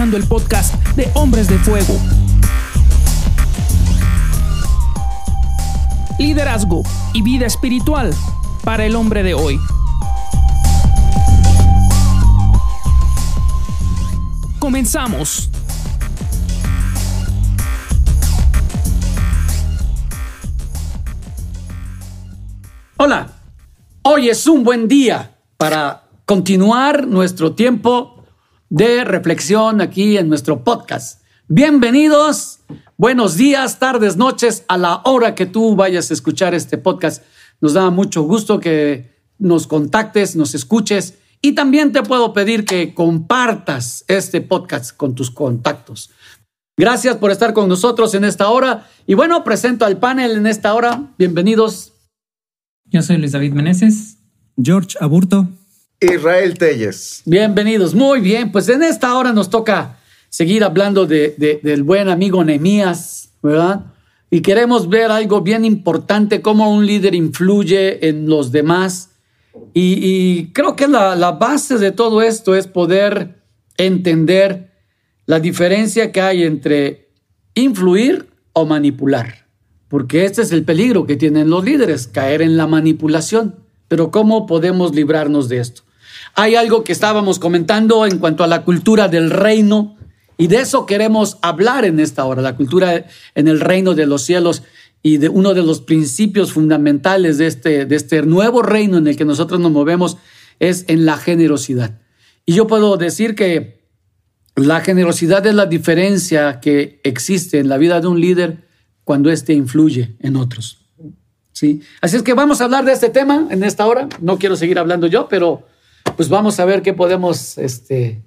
El podcast de Hombres de Fuego. Liderazgo y vida espiritual para el hombre de hoy. Comenzamos. Hola, hoy es un buen día para continuar nuestro tiempo de reflexión aquí en nuestro podcast. Bienvenidos, buenos días, tardes, noches, a la hora que tú vayas a escuchar este podcast. Nos da mucho gusto que nos contactes, nos escuches y también te puedo pedir que compartas este podcast con tus contactos. Gracias por estar con nosotros en esta hora. Y bueno, presento al panel en esta hora. Bienvenidos. Yo soy Luis David Meneses. George Aburto. Israel Telles. Bienvenidos. Muy bien, pues en esta hora nos toca seguir hablando de, del buen amigo Nehemías, ¿verdad? Y queremos ver algo bien importante, cómo un líder influye en los demás. Y, creo que la, la base de todo esto es poder entender la diferencia que hay entre influir o manipular. Porque este es el peligro que tienen los líderes, caer en la manipulación. Pero ¿cómo podemos librarnos de esto? Hay algo que estábamos comentando en cuanto a la cultura del reino y de eso queremos hablar en esta hora, la cultura en el reino de los cielos y de uno de los principios fundamentales de este, de este nuevo reino en el que nosotros nos movemos es en la generosidad. Y yo puedo decir que la generosidad es la diferencia que existe en la vida de un líder cuando éste influye en otros. ¿Sí? Así es que vamos a hablar de este tema en esta hora. No quiero seguir hablando yo, pero pues vamos a ver qué podemos este,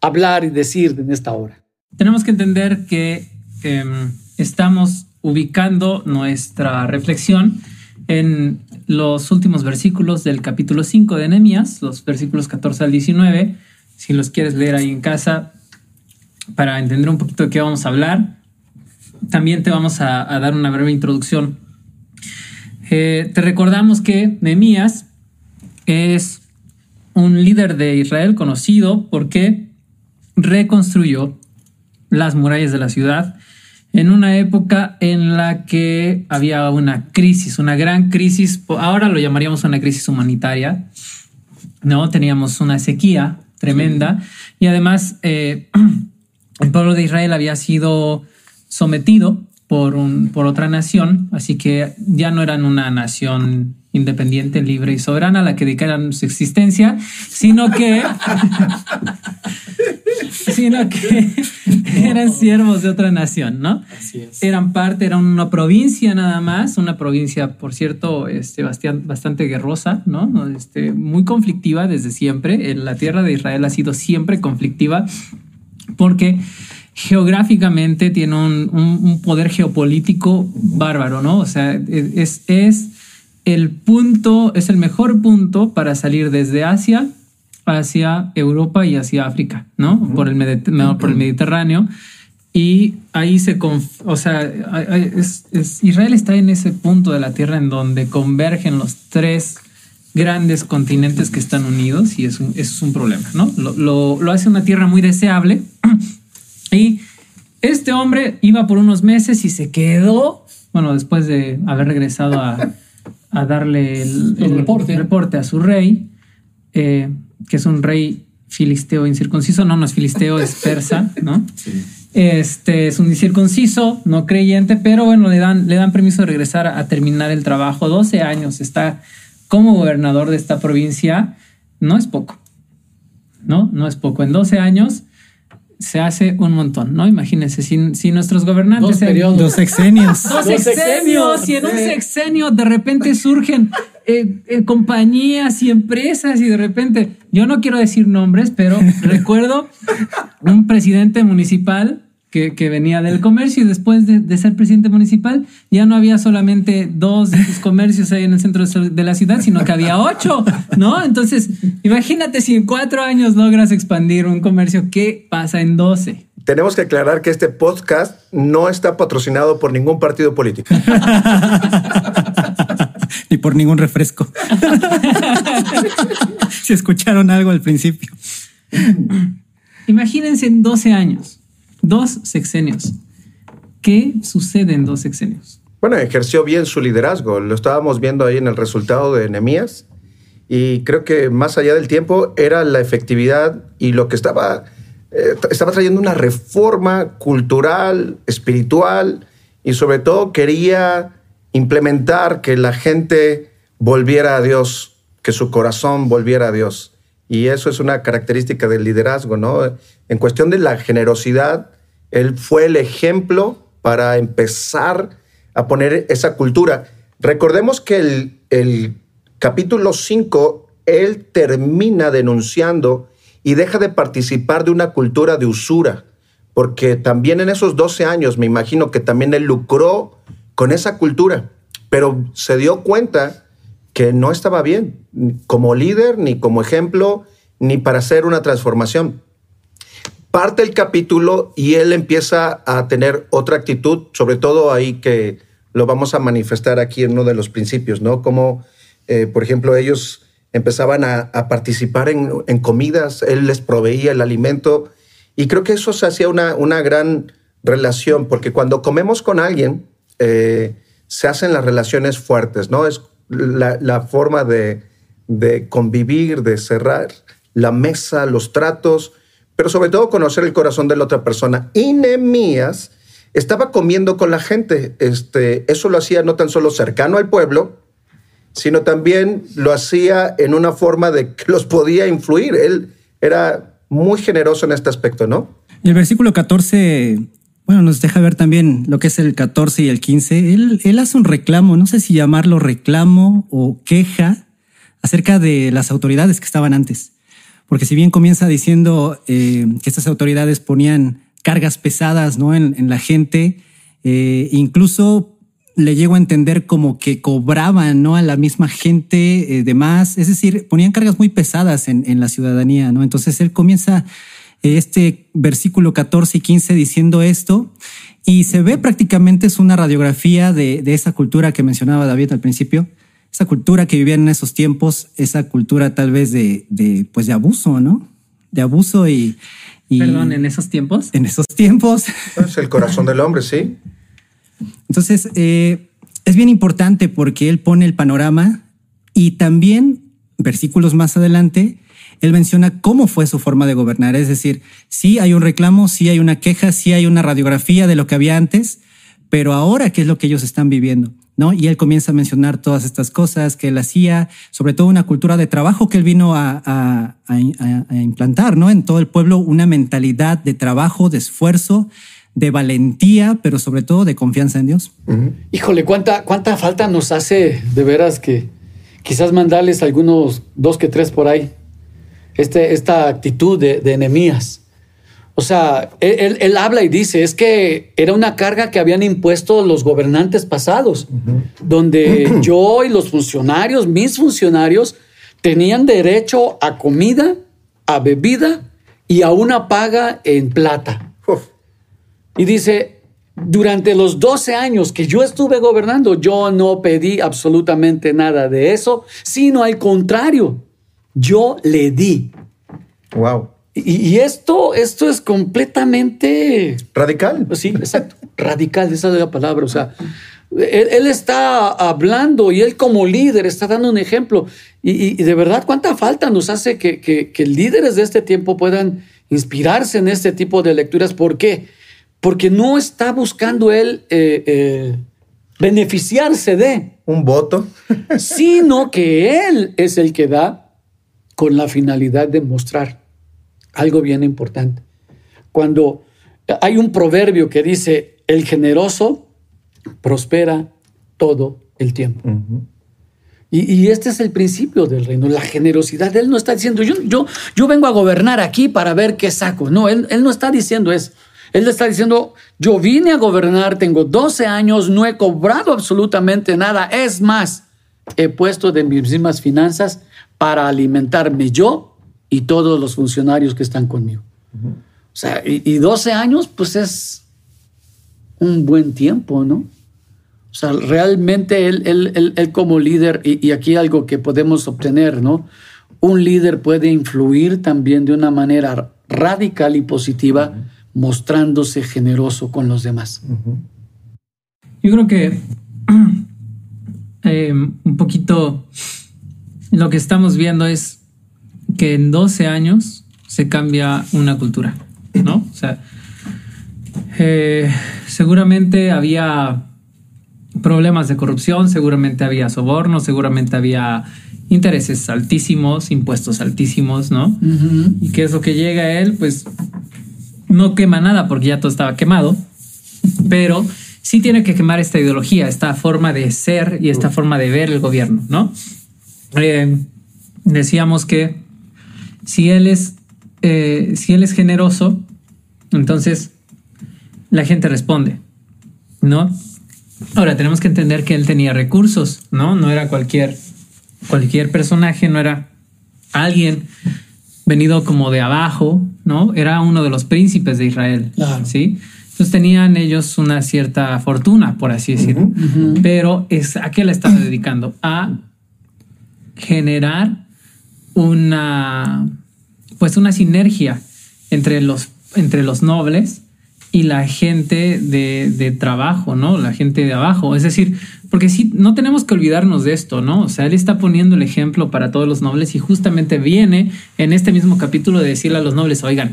hablar y decir en esta hora. Tenemos que entender que em, estamos ubicando nuestra reflexión en los últimos versículos del capítulo 5 de Nehemías, los versículos 14 al 19. Si los quieres leer ahí en casa para entender un poquito de qué vamos a hablar también te vamos a, dar una breve introducción. Eh, te recordamos que Nehemías es un líder de Israel conocido porque reconstruyó las murallas de la ciudad en una época en la que había una crisis, una gran crisis, ahora lo llamaríamos una crisis humanitaria, ¿no? Teníamos una sequía tremenda y además eh, el pueblo de Israel había sido sometido por, un, por otra nación, así que ya no eran una nación independiente, libre y soberana a la que dedicaran su existencia, sino que, sino que eran siervos de otra nación, ¿no? Eran parte, eran una provincia nada más, una provincia, por cierto, este, bastante, bastante guerrosa, ¿no? Este, muy conflictiva desde siempre. La tierra de Israel ha sido siempre conflictiva porque geográficamente tiene un, poder geopolítico bárbaro, ¿no? O sea, es, es el punto, es el mejor punto para salir desde Asia hacia Europa y hacia África, ¿no? por, el por el Mediterráneo. Y ahí se, o sea, Israel está en ese punto de la Tierra en donde convergen los tres grandes continentes que están unidos y es un, es un problema, ¿no? Lo, lo, lo hace una tierra muy deseable y este hombre iba por unos meses y se quedó, bueno, después de haber regresado a, darle el, reporte. a su rey, eh, que es un rey filisteo incircunciso, no, no es filisteo, es persa, ¿no? Este es un incircunciso, no creyente, pero bueno, le dan, le dan permiso de regresar a, a terminar el trabajo. 12 años está como gobernador de esta provincia, no es poco, ¿no? No es poco. En 12 años se hace un montón, ¿no? Imagínense, si, si nuestros gobernantes... Dos, dos sexenios. Dos sexenios. Y en un sexenio de repente surgen eh, eh, compañías y empresas y de repente, yo no quiero decir nombres, pero recuerdo un presidente municipal que, venía del comercio y después de, ser presidente municipal ya no había solamente dos de sus comercios ahí en el centro de la ciudad, sino que había ocho, ¿no? Entonces, imagínate si en cuatro años logras expandir un comercio, ¿qué pasa en doce? Tenemos que aclarar que este podcast no está patrocinado por ningún partido político. Ni por ningún refresco. si escucharon algo al principio. Imagínense en 12 años, dos sexenios. ¿Qué sucede en dos sexenios? Bueno, ejerció bien su liderazgo. Lo estábamos viendo ahí en el resultado de Nehemías. Y creo que más allá del tiempo era la efectividad y lo que estaba, eh, estaba trayendo una reforma cultural, espiritual y sobre todo quería implementar que la gente volviera a Dios, que su corazón volviera a Dios. Y eso es una característica del liderazgo, ¿no? En cuestión de la generosidad, él fue el ejemplo para empezar a poner esa cultura. Recordemos que el, capítulo 5, él termina denunciando y deja de participar de una cultura de usura, porque también en esos 12 años me imagino que también él lucró con esa cultura, pero se dio cuenta que no estaba bien, como líder, ni como ejemplo, ni para hacer una transformación. Parte el capítulo y él empieza a tener otra actitud, sobre todo ahí que lo vamos a manifestar aquí en uno de los principios, ¿no? Como, eh, por ejemplo, ellos empezaban a, participar en, en, comidas, él les proveía el alimento y creo que eso se hacía una, una gran relación, porque cuando comemos con alguien, eh, se hacen las relaciones fuertes, ¿no? Es la, la forma de, de, convivir, de cerrar la mesa, los tratos, pero sobre todo conocer el corazón de la otra persona. Y Nehemías estaba comiendo con la gente. Este, eso lo hacía no tan solo cercano al pueblo, sino también lo hacía en una forma de que los podía influir. Él era muy generoso en este aspecto, ¿no? El versículo 14 bueno, nos deja ver también lo que es el 14 y el 15. Él, él, hace un reclamo, no sé si llamarlo reclamo o queja acerca de las autoridades que estaban antes. Porque si bien comienza diciendo eh, que estas autoridades ponían cargas pesadas ¿no? en, en la gente, eh, incluso le llego a entender como que cobraban ¿no? a la misma gente eh, de más, es decir, ponían cargas muy pesadas en, en la ciudadanía. ¿no? Entonces él comienza este versículo 14 y 15 diciendo esto y se ve prácticamente es una radiografía de, de, esa cultura que mencionaba David al principio, esa cultura que vivían en esos tiempos, esa cultura tal vez de, de pues de abuso, ¿no? De abuso y, y, Perdón, en esos tiempos. En esos tiempos. Es el corazón del hombre, sí. Entonces, eh, es bien importante porque él pone el panorama y también versículos más adelante él menciona cómo fue su forma de gobernar. Es decir, sí hay un reclamo, sí hay una queja, sí hay una radiografía de lo que había antes, pero ahora qué es lo que ellos están viviendo. ¿No? Y él comienza a mencionar todas estas cosas que él hacía, sobre todo una cultura de trabajo que él vino a, a, a, a implantar, ¿no? En todo el pueblo, una mentalidad de trabajo, de esfuerzo, de valentía, pero sobre todo de confianza en Dios. Híjole, ¿cuánta, cuánta falta nos hace de veras que quizás mandarles algunos dos que tres por ahí este, esta actitud de, de enemías. O sea, él, él, habla y dice, es que era una carga que habían impuesto los gobernantes pasados, uh -huh. donde yo y los funcionarios, mis funcionarios, tenían derecho a comida, a bebida y a una paga en plata. Uf. Y dice, durante los 12 años que yo estuve gobernando, yo no pedí absolutamente nada de eso, sino al contrario, yo le di. Wow. Y, y, esto, esto es completamente radical. Sí, exacto. radical, esa es la palabra. O sea, él, él, está hablando y él como líder está dando un ejemplo. Y, y de verdad, ¿cuánta falta nos hace que, que, que, líderes de este tiempo puedan inspirarse en este tipo de lecturas? ¿Por qué? Porque no está buscando él eh, eh, beneficiarse de un voto, sino que él es el que da con la finalidad de mostrar algo bien importante. Cuando hay un proverbio que dice, el generoso prospera todo el tiempo. Uh -huh. y, y, este es el principio del reino, la generosidad. Él no está diciendo, yo, yo, yo vengo a gobernar aquí para ver qué saco. No, él, él no está diciendo eso. Él está diciendo, yo vine a gobernar, tengo 12 años, no he cobrado absolutamente nada. Es más, he puesto de mis mismas finanzas para alimentarme yo y todos los funcionarios que están conmigo. Uh -huh. O sea, y, y, 12 años, pues es un buen tiempo, ¿no? O sea, realmente él, él, él, él como líder, y, y, aquí algo que podemos obtener, ¿no? Un líder puede influir también de una manera radical y positiva, mostrándose generoso con los demás. Yo creo que eh, un poquito lo que estamos viendo es que en 12 años se cambia una cultura, ¿no? O sea, eh, seguramente había problemas de corrupción, seguramente había soborno, seguramente había intereses altísimos, impuestos altísimos, ¿no? Y qué es lo que llega a él, pues no quema nada porque ya todo estaba quemado, pero sí tiene que quemar esta ideología, esta forma de ser y esta forma de ver el gobierno, ¿no? Eh, decíamos que si él es, eh, si él es generoso, entonces la gente responde, ¿no? Ahora tenemos que entender que él tenía recursos, ¿no? No era cualquier, cualquier personaje, no era alguien venido como de abajo, ¿no? Era uno de los príncipes de Israel, ¿sí? Entonces tenían ellos una cierta fortuna, por así decirlo. Pero es a qué le estaba dedicando? A generar una, pues una sinergia entre los, entre los nobles y la gente de, de, trabajo, ¿no? La gente de abajo. Es decir, porque sí, no tenemos que olvidarnos de esto, ¿no? O sea, él está poniendo el ejemplo para todos los nobles y justamente viene en este mismo capítulo de decirle a los nobles, oigan,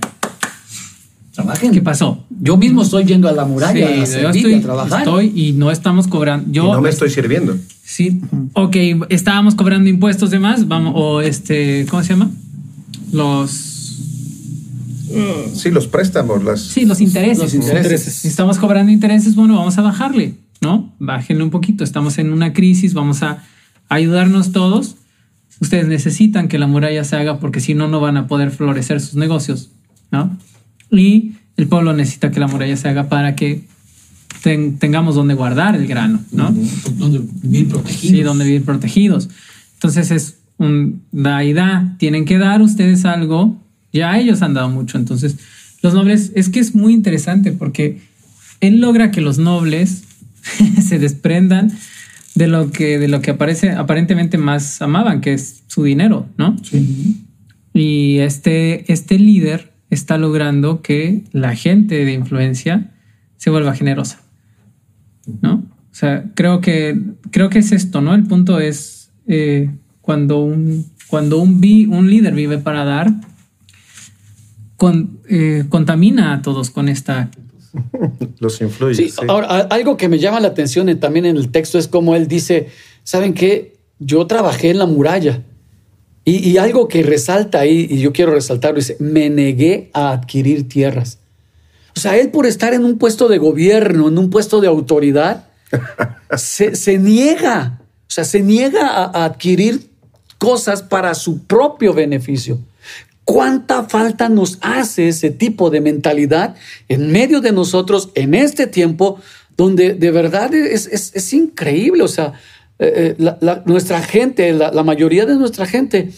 Trabajen. ¿Qué pasó? Yo mismo estoy yendo a la muralla a, servir, estoy, a trabajar. Estoy y no estamos cobrando. Yo y no me estoy sirviendo. Sí. Ok, estábamos cobrando impuestos de más. Vamos, o este, ¿cómo se llama? Los. Sí, los préstamos, las. Sí, los intereses. Los intereses. Estamos cobrando intereses, bueno, vamos a bajarle, ¿no? Bájenle un poquito. Estamos en una crisis, vamos a ayudarnos todos. Ustedes necesitan que la muralla se haga porque si no, no van a poder florecer sus negocios, ¿no? Y el pueblo necesita que la muralla se haga para que tengamos donde guardar el grano, ¿no? Donde vivir protegidos. Sí, donde vivir protegidos. Entonces es un da y da. Tienen que dar ustedes algo. Ya ellos han dado mucho. Entonces, los nobles, es que es muy interesante porque él logra que los nobles se desprendan de lo que, de lo que aparece, aparentemente más amaban, que es su dinero, ¿no? Sí. Y este, este líder está logrando que la gente de influencia se vuelva generosa. ¿No? O sea, creo que, creo que es esto, ¿no? El punto es eh, cuando un, cuando un, vi, un líder vive para dar, con, eh, contamina a todos con esta. Los influye. Sí, sí. ahora, algo que me llama la atención en- también en el texto es como él dice, ¿saben qué? Yo trabajé en la muralla. Y, y algo que resalta ahí, y yo quiero resaltarlo, dice, me negué a adquirir tierras. O sea, él por estar en un puesto de gobierno, en un puesto de autoridad, se, se niega, o sea, se niega a, a adquirir cosas para su propio beneficio. ¿Cuánta falta nos hace ese tipo de mentalidad en medio de nosotros en este tiempo donde de verdad es, es- es increíble? O sea, eh, eh, la- la- nuestra gente, la, la mayoría de nuestra gente,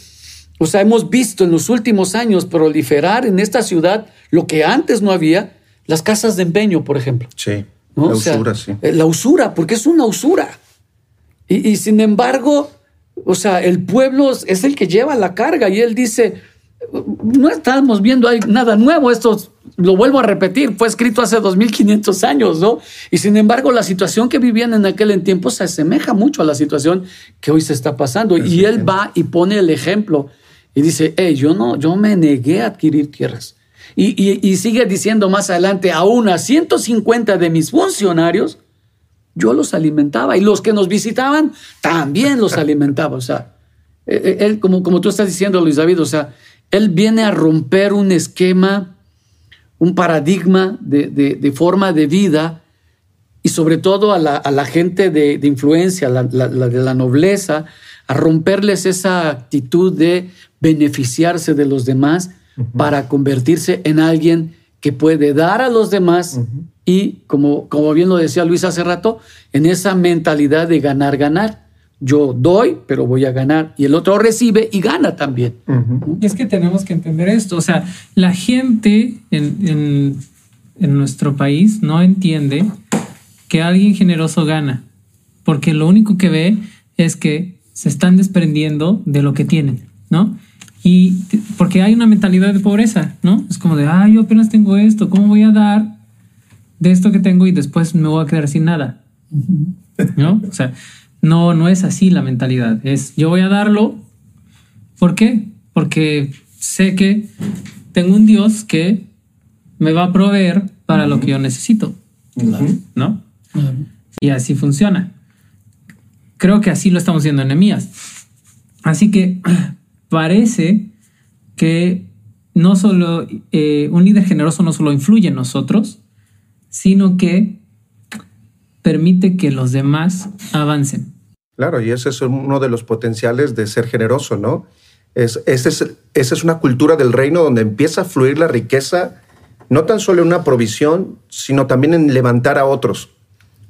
o sea, hemos visto en los últimos años proliferar en esta ciudad lo que antes no había, las casas de empeño, por ejemplo. Sí. ¿no? La O sea, usura, sí. eh, La usura, porque es una usura. Y, y sin embargo, o sea, el pueblo es el que lleva la carga y él dice, no estamos viendo nada nuevo, esto lo vuelvo a repetir, fue escrito hace 2500 años, ¿no? Y sin embargo, la situación que vivían en aquel tiempo se asemeja mucho a la situación que hoy se está pasando. Y él va y pone el ejemplo y dice, hey, yo no, yo me negué a adquirir tierras. Y, y- y sigue diciendo más adelante, aún a 150 de mis funcionarios, yo los alimentaba y los que nos visitaban también los alimentaba. O sea, eh, eh, él, como, como tú estás diciendo, Luis David, o sea, él viene a romper un esquema, un paradigma de, de- de forma de vida y sobre todo a la, a la gente de, de influencia, la, la- la de la nobleza, a romperles esa actitud de beneficiarse de los demás para convertirse en alguien que puede dar a los demás y, como, como bien lo decía Luis hace rato, en esa mentalidad de ganar, ganar. Yo doy, pero voy a ganar. Y el otro recibe y gana también. Y es que tenemos que entender esto. O sea, la gente en, en- en nuestro país no entiende que alguien generoso gana, porque lo único que ve es que se están desprendiendo de lo que tienen, ¿no? Y porque hay una mentalidad de pobreza, ¿no? Es como de, ah, yo apenas tengo esto, ¿cómo voy a dar de esto que tengo y después me voy a quedar sin nada? ¿No? O sea, no, no es así la mentalidad. Es, yo voy a darlo. ¿Por qué? Porque sé que tengo un Dios que me va a proveer para lo que yo necesito. ¿No? Y así funciona. Creo que así lo estamos viendo en Emías. Así que parece que no solo eh, un líder generoso no solo influye en nosotros, sino que permite que los demás avancen. Claro, y ese es uno de los potenciales de ser generoso, ¿no? Es, esa es una cultura del reino donde empieza a fluir la riqueza, no tan solo en una provisión, sino también en levantar a otros.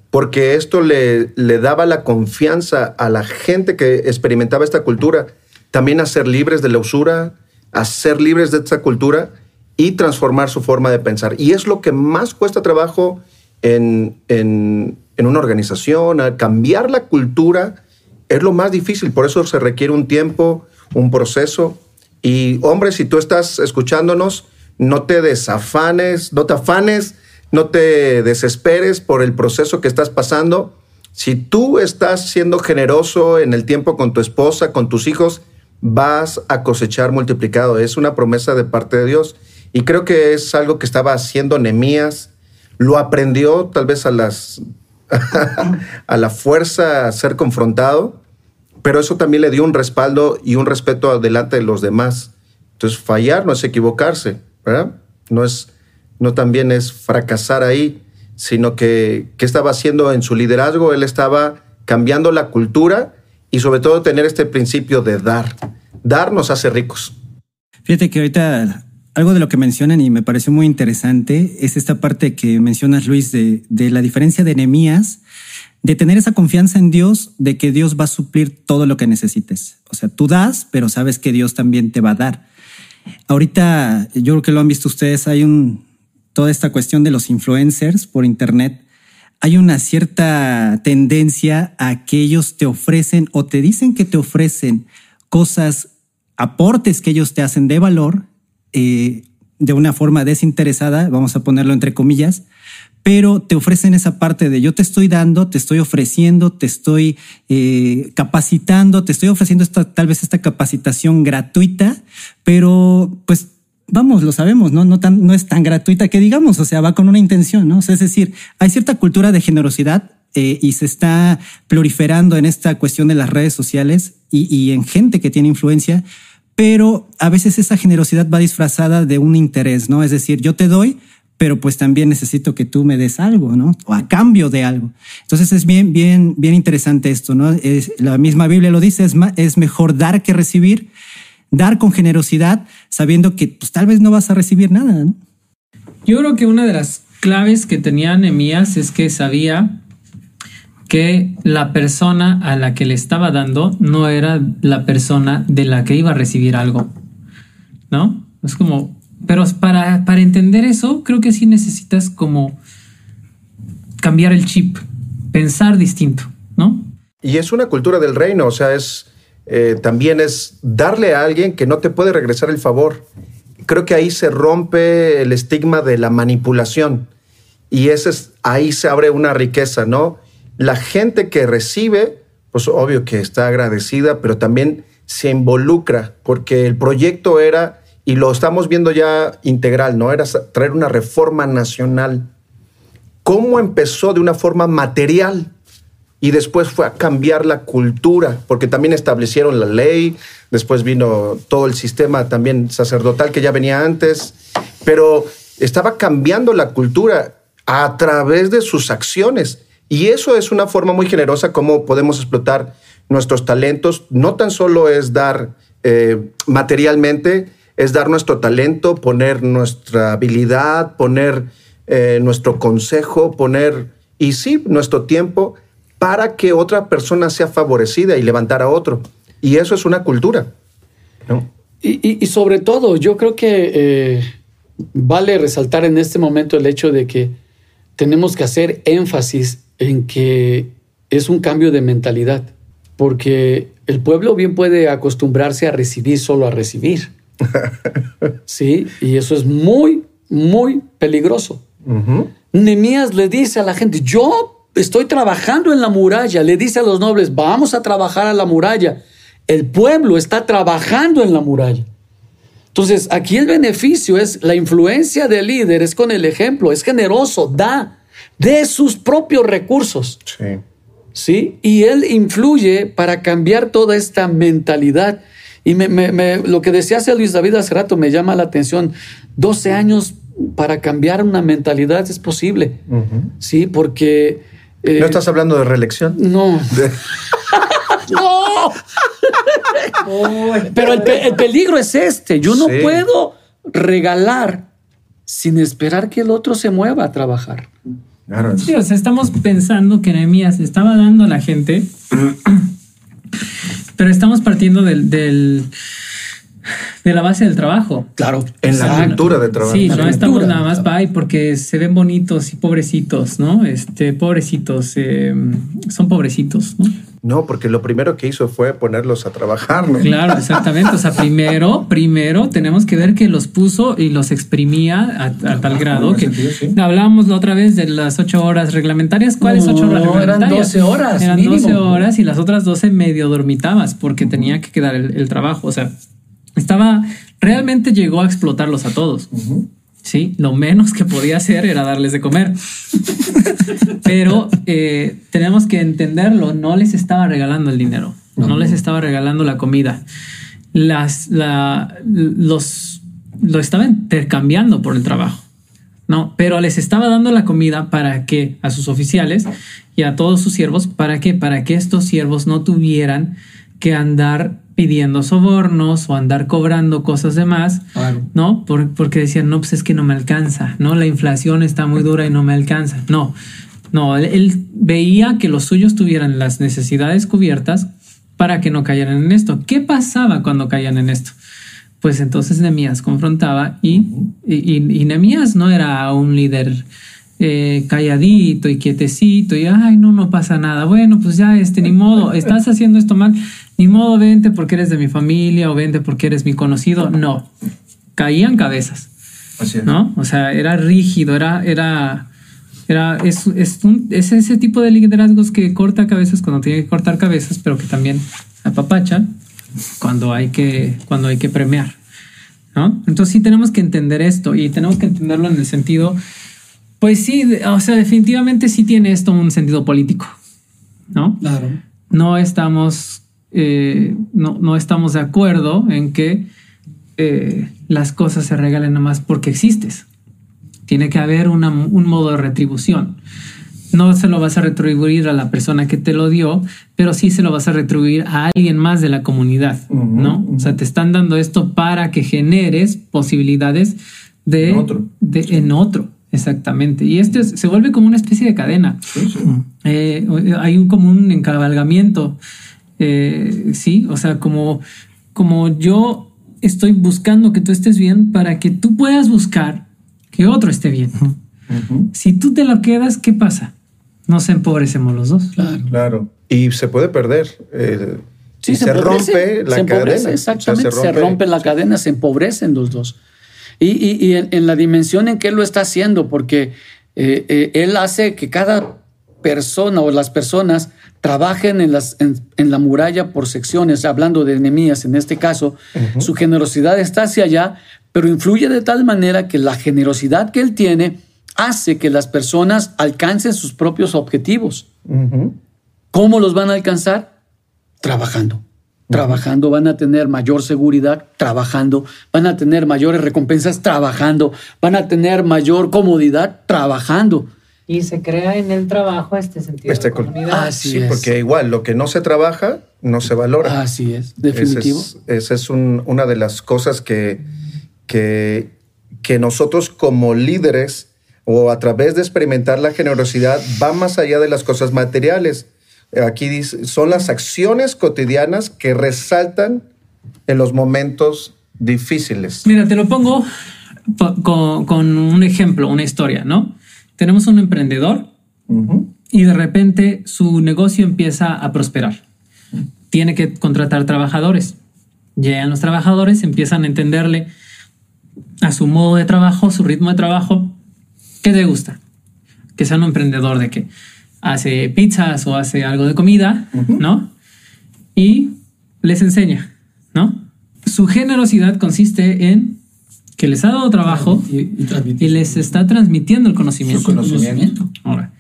Porque esto le, le daba la confianza a la gente que experimentaba esta cultura, también a ser libres de la usura, a ser libres de esta cultura y transformar su forma de pensar. Y es lo que más cuesta trabajo en, en, en una organización, a cambiar la cultura es lo más difícil, por eso se requiere un tiempo, un proceso. Y hombre, si tú estás escuchándonos, no te desafanes, no te afanes, no te desesperes por el proceso que estás pasando. Si tú estás siendo generoso en el tiempo con tu esposa, con tus hijos, vas a cosechar multiplicado. Es una promesa de parte de Dios. Y creo que es algo que estaba haciendo Nemías. Lo aprendió tal vez a las a la fuerza ser confrontado, pero eso también le dio un respaldo y un respeto delante de los demás. Entonces, fallar no es equivocarse, ¿verdad? No, es, no también es fracasar ahí, sino que ¿qué estaba haciendo en su liderazgo? Él estaba cambiando la cultura y sobre todo tener este principio de dar. Dar nos hace ricos. Fíjate que ahorita algo de lo que mencionan y me pareció muy interesante es esta parte que mencionas, Luis, de, la diferencia de Nehemías, de tener esa confianza en Dios, de que Dios va a suplir todo lo que necesites. O sea, tú das, pero sabes que Dios también te va a dar. Ahorita, yo creo que lo han visto ustedes, hay un, toda esta cuestión de los influencers por Internet. Hay una cierta tendencia a que ellos te ofrecen o te dicen que te ofrecen cosas, aportes que ellos te hacen de valor eh, de una forma desinteresada, vamos a ponerlo entre comillas, pero te ofrecen esa parte de yo te estoy dando, te estoy ofreciendo, te estoy eh, capacitando, te estoy ofreciendo esta, tal vez esta capacitación gratuita, pero pues vamos, lo sabemos, ¿no? No, tan, no es tan gratuita que digamos, o sea, va con una intención, ¿no? es decir, hay cierta cultura de generosidad eh, y se está proliferando en esta cuestión de las redes sociales y, y en gente que tiene influencia, pero a veces esa generosidad va disfrazada de un interés, ¿no? Es decir, yo te doy, pero pues también necesito que tú me des algo, ¿no? O a cambio de algo. Entonces es bien, bien, bien interesante esto, ¿no? Es, la misma Biblia lo dice, es, es mejor dar que recibir, dar con generosidad, sabiendo que pues tal vez no vas a recibir nada, ¿no? Yo creo que una de las claves que tenía Nehemías es que sabía que la persona a la que le estaba dando no era la persona de la que iba a recibir algo. ¿No? Es como, pero para, para entender eso, creo que sí necesitas como cambiar el chip, pensar distinto, ¿no? Y es una cultura del reino, o sea, es eh, también es darle a alguien que no te puede regresar el favor. Creo que ahí se rompe el estigma de la manipulación y es, ahí se abre una riqueza, ¿no? La gente que recibe, pues obvio que está agradecida, pero también se involucra porque el proyecto era, y lo estamos viendo ya integral, ¿no? Era traer una reforma nacional. ¿Cómo empezó de una forma material? y después fue a cambiar la cultura, porque también establecieron la ley, después vino todo el sistema también sacerdotal que ya venía antes, pero estaba cambiando la cultura a través de sus acciones. Y eso es una forma muy generosa como podemos explotar nuestros talentos. No tan solo es dar eh, materialmente, es dar nuestro talento, poner nuestra habilidad, poner eh, nuestro consejo, poner, y sí, nuestro tiempo para que otra persona sea favorecida y levantar a otro. Y eso es una cultura. Y, sobre todo, yo creo que eh, vale resaltar en este momento el hecho de que tenemos que hacer énfasis en que es un cambio de mentalidad. porque el pueblo bien puede acostumbrarse a recibir solo a recibir. sí, y eso es muy, muy peligroso. Nemías le dice a la gente, yo estoy trabajando en la muralla, le dice a los nobles, vamos a trabajar a la muralla. El pueblo está trabajando en la muralla. Entonces, aquí el beneficio es la influencia del líder, es con el ejemplo, es generoso, da de sus propios recursos. Sí. ¿Sí? Y él influye para cambiar toda esta mentalidad. Y lo que decía hace Luis David hace rato me llama la atención. 12 años para cambiar una mentalidad es posible. Sí, porque... Eh, ¿No estás hablando de reelección? No. ¡No! Pero el, peligro es este. Yo no puedo regalar sin esperar que el otro se mueva a trabajar. Sí, o sea, estamos pensando que Nehemías estaba dando a la gente, pero estamos partiendo del, del de la base del trabajo. Claro. En la cultura de trabajo. Sí, no estamos nada más para porque se ven bonitos y pobrecitos, ¿no? Este, pobrecitos, eh, son pobrecitos, ¿no? No, porque lo primero que hizo fue ponerlos a trabajar, ¿no? Claro, exactamente. O sea, primero, primero tenemos que ver que los puso y los exprimía a, tal grado que hablábamos la otra vez de las ocho horas reglamentarias. ¿Cuáles ocho horas reglamentarias? Eran doce horas. Eran doce horas y las otras doce medio dormitabas porque tenía que quedar el trabajo. O sea, estaba, realmente llegó a explotarlos a todos. Sí, lo menos que podía hacer era darles de comer. Pero eh, tenemos que entenderlo, no les estaba regalando el dinero, no, les estaba regalando la comida. Las, la, los, lo estaba intercambiando por el trabajo. No, pero les estaba dando la comida para que a sus oficiales y a todos sus siervos, para que para que estos siervos no tuvieran que andar pidiendo sobornos o andar cobrando cosas de más, ¿no? porque decían, no, pues es que no me alcanza, ¿no? La inflación está muy dura y no me alcanza. No, no, él, veía que los suyos tuvieran las necesidades cubiertas para que no cayeran en esto. ¿Qué pasaba cuando caían en esto? Pues entonces Nemías confrontaba y, y, y Nemías no era un líder eh, calladito y quietecito y, ay, no, no pasa nada. Bueno, pues ya, este, ni modo, estás haciendo esto mal, ni modo, vente porque eres de mi familia o vente porque eres mi conocido. No, caían cabezas. ¿No? O sea, era rígido, era, era, era, es, es, un, es ese tipo de liderazgos que corta cabezas cuando tiene que cortar cabezas, pero que también apapacha cuando hay que, cuando hay que premiar. ¿No? Entonces sí tenemos que entender esto y tenemos que entenderlo en el sentido pues sí, o sea, definitivamente sí tiene esto un sentido político, ¿no? Claro. No estamos, eh, no, no, estamos de acuerdo en que eh, las cosas se regalen nada más porque existes. Tiene que haber un modo de retribución. No se lo vas a retribuir a la persona que te lo dio, pero sí se lo vas a retribuir a alguien más de la comunidad, ¿no? O sea, te están dando esto para que generes posibilidades de otro. De, en otro. Exactamente. Y esto se vuelve como una especie de cadena. Eh, hay un como un encabalgamiento. Eh, sí, o sea, como, como yo estoy buscando que tú estés bien para que tú puedas buscar que otro esté bien. Si tú te lo quedas, ¿qué pasa? Nos empobrecemos los dos. Claro. claro. Y se puede perder. Eh, si se, rompe la cadena. Exactamente. se, rompe la cadena, se empobrecen los dos. Y, en, la dimensión en que él lo está haciendo, porque eh, eh, él hace que cada persona o las personas trabajen en, las, en, la muralla por secciones, hablando de enemías en este caso, su generosidad está hacia allá, pero influye de tal manera que la generosidad que él tiene hace que las personas alcancen sus propios objetivos. ¿Cómo los van a alcanzar? Trabajando. Trabajando van a tener mayor seguridad, trabajando, van a tener mayores recompensas, trabajando, van a tener mayor comodidad, trabajando. Y se crea en el trabajo este sentido este de comunidad. Así sí, porque igual lo que no se trabaja no se valora. Así es, definitivo. Esa es, una de las cosas que, que, que nosotros como líderes o a través de experimentar la generosidad va más allá de las cosas materiales Aquí dice, son las acciones cotidianas que resaltan en los momentos difíciles. Mira, te lo pongo con, un ejemplo, una historia, ¿no? Tenemos un emprendedor y de repente su negocio empieza a prosperar. tiene que contratar trabajadores. Llegan los trabajadores, empiezan a entenderle a su modo de trabajo, su ritmo de trabajo. ¿Qué te gusta? Que sea un emprendedor de que hace pizzas o hace algo de comida, ¿no? Y les enseña, ¿no? Su generosidad consiste en que les ha dado trabajo y, les está transmitiendo el conocimiento. conocimiento. Ahora,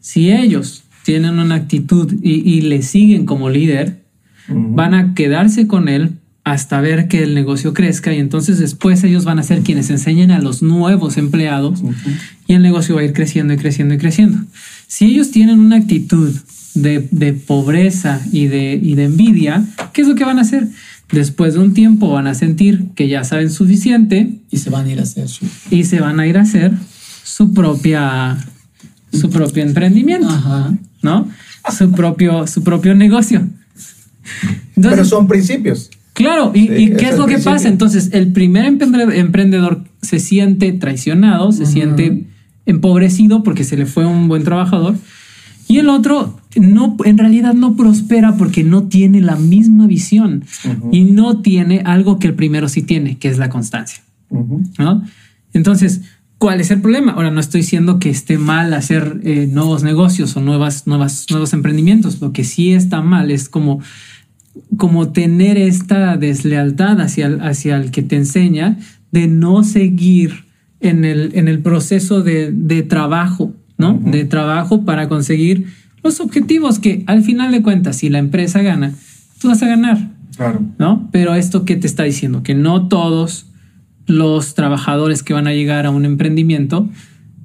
si ellos tienen una actitud y, le siguen como líder, van a quedarse con él hasta ver que el negocio crezca y entonces después ellos van a ser quienes enseñen a los nuevos empleados y el negocio va a ir creciendo y creciendo y creciendo. Si ellos tienen una actitud de, pobreza y de, y de envidia, ¿qué es lo que van a hacer? Después de un tiempo van a sentir que ya saben suficiente y se van a ir a hacer su y se van a ir a hacer su propia su propio emprendimiento, ¿no? Su propio su propio negocio. Pero son principios. Claro, ¿y, qué es lo que pasa? Entonces, el primer emprendedor se siente traicionado, se siente empobrecido porque se le fue un buen trabajador. Y el otro no, en realidad no prospera porque no tiene la misma visión y no tiene algo que el primero sí tiene, que es la constancia. ¿no? Entonces, ¿cuál es el problema? Ahora, no estoy diciendo que esté mal hacer eh, nuevos negocios o nuevas, nuevas, nuevos emprendimientos. Lo que sí está mal es como como tener esta deslealtad hacia el, hacia el que te enseña de no seguir en el, en el proceso de, trabajo, ¿no? De trabajo para conseguir los objetivos que al final de cuentas, si la empresa gana, tú vas a ganar. Claro. ¿No? Pero esto que te está diciendo, que no todos los trabajadores que van a llegar a un emprendimiento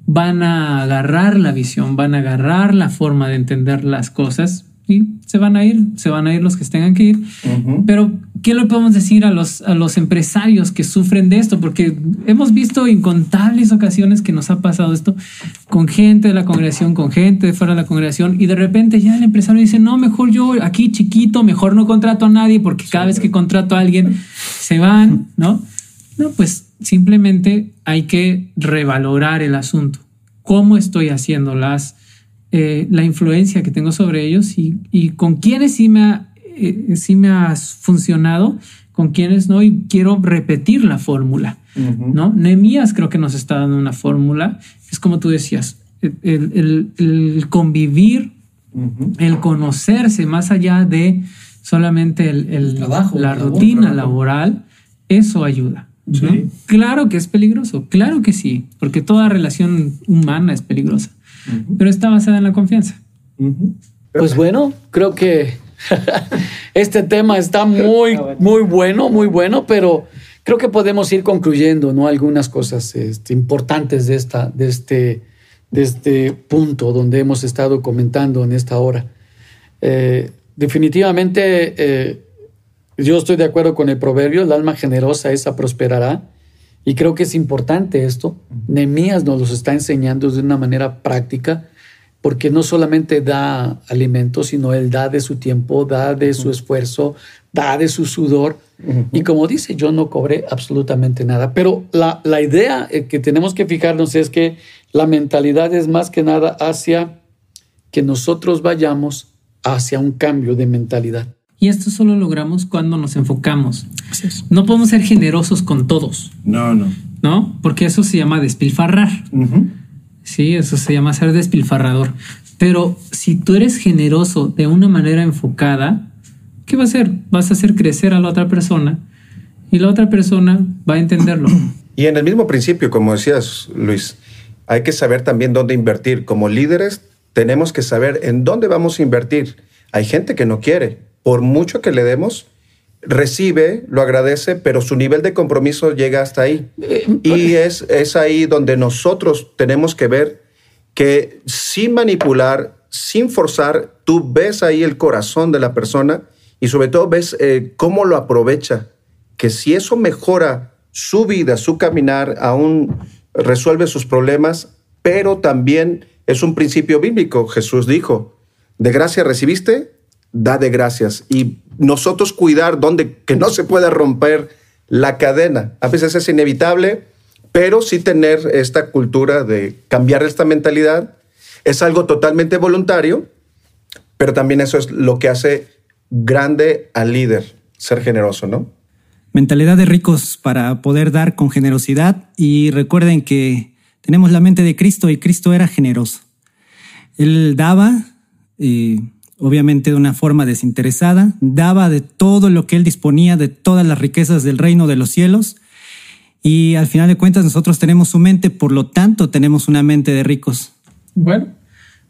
van a agarrar la visión, van a agarrar la forma de entender las cosas y se van a ir, se van a ir los que tengan que ir. Pero, ¿qué le podemos decir a los, a los empresarios que sufren de esto? Porque hemos visto incontables ocasiones que nos ha pasado esto con gente de la congregación, con gente de fuera de la congregación, y de repente ya el empresario dice, no, mejor yo aquí chiquito, mejor no contrato a nadie, porque cada vez que contrato a alguien se van, ¿no? No, pues simplemente hay que revalorar el asunto. ¿Cómo estoy haciendo las eh, la influencia que tengo sobre ellos y, con quienes sí me, ha, eh, me ha funcionado, con quienes no, y quiero repetir la fórmula. ¿no? Nemías creo que nos está dando una fórmula. Es como tú decías, el, convivir, el conocerse más allá de solamente el, trabajo, la rutina laboral, eso ayuda. Claro que es peligroso, claro que sí, porque toda relación humana es peligrosa pero está basada en la confianza. Pues bueno, creo que este tema está muy, muy bueno, muy bueno, pero creo que podemos ir concluyendo, ¿no? Algunas cosas este, importantes de, esta, de, este, de este punto donde hemos estado comentando en esta hora. Eh, definitivamente, eh, yo estoy de acuerdo con el proverbio, el alma generosa esa prosperará. Y creo que es importante esto. Nemías nos los está enseñando de una manera práctica, porque no solamente da alimento, sino él da de su tiempo, da de su esfuerzo, da de su sudor. Y como dice, yo no cobré absolutamente nada. Pero la, la idea eh, que tenemos que fijarnos es que la mentalidad es más que nada hacia que nosotros vayamos hacia un cambio de mentalidad. Y esto solo logramos cuando nos enfocamos. No podemos ser generosos con todos. No, no. ¿No? Porque eso se llama despilfarrar. Sí, eso se llama ser despilfarrador. Pero si tú eres generoso de una manera enfocada, ¿qué va a hacer? Vas a hacer crecer a la otra persona y la otra persona va a entenderlo. Y en el mismo principio, como decías, Luis, hay que saber también dónde invertir. Como líderes, tenemos que saber en dónde vamos a invertir. Hay gente que no quiere, por mucho que le demos, recibe, lo agradece, pero su nivel de compromiso llega hasta ahí. Y es, es ahí donde nosotros tenemos que ver que sin manipular, sin forzar, tú ves ahí el corazón de la persona y sobre todo ves eh, cómo lo aprovecha. Que si eso mejora su vida, su caminar, aún resuelve sus problemas, pero también es un principio bíblico. Jesús dijo, de gracia recibiste, da de gracias y nosotros cuidar donde que no se pueda romper la cadena. A veces es inevitable, pero sí tener esta cultura de cambiar esta mentalidad es algo totalmente voluntario, pero también eso es lo que hace grande al líder, ser generoso, ¿no? Mentalidad de ricos para poder dar con generosidad y recuerden que tenemos la mente de Cristo y Cristo era generoso. Él daba, eh, obviamente de una forma desinteresada, daba de todo lo que él disponía, de todas las riquezas del reino de los cielos. Y al final de cuentas nosotros tenemos su mente, por lo tanto tenemos una mente de ricos. Bueno,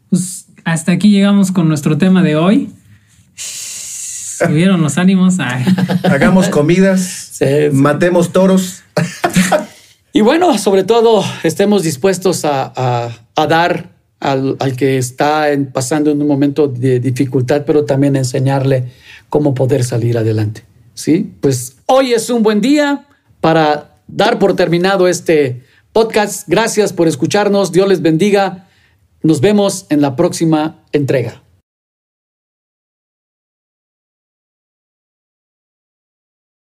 pues hasta aquí llegamos con nuestro tema de hoy. Subieron los ánimos. Hagamos comidas, matemos toros. y bueno, sobre todo estemos dispuestos a dar al, que está pasando en un momento de dificultad, pero también enseñarle cómo poder salir adelante. ¿Sí? Pues hoy es un buen día para dar por terminado este podcast. Gracias por escucharnos. Dios les bendiga. Nos vemos en la próxima entrega.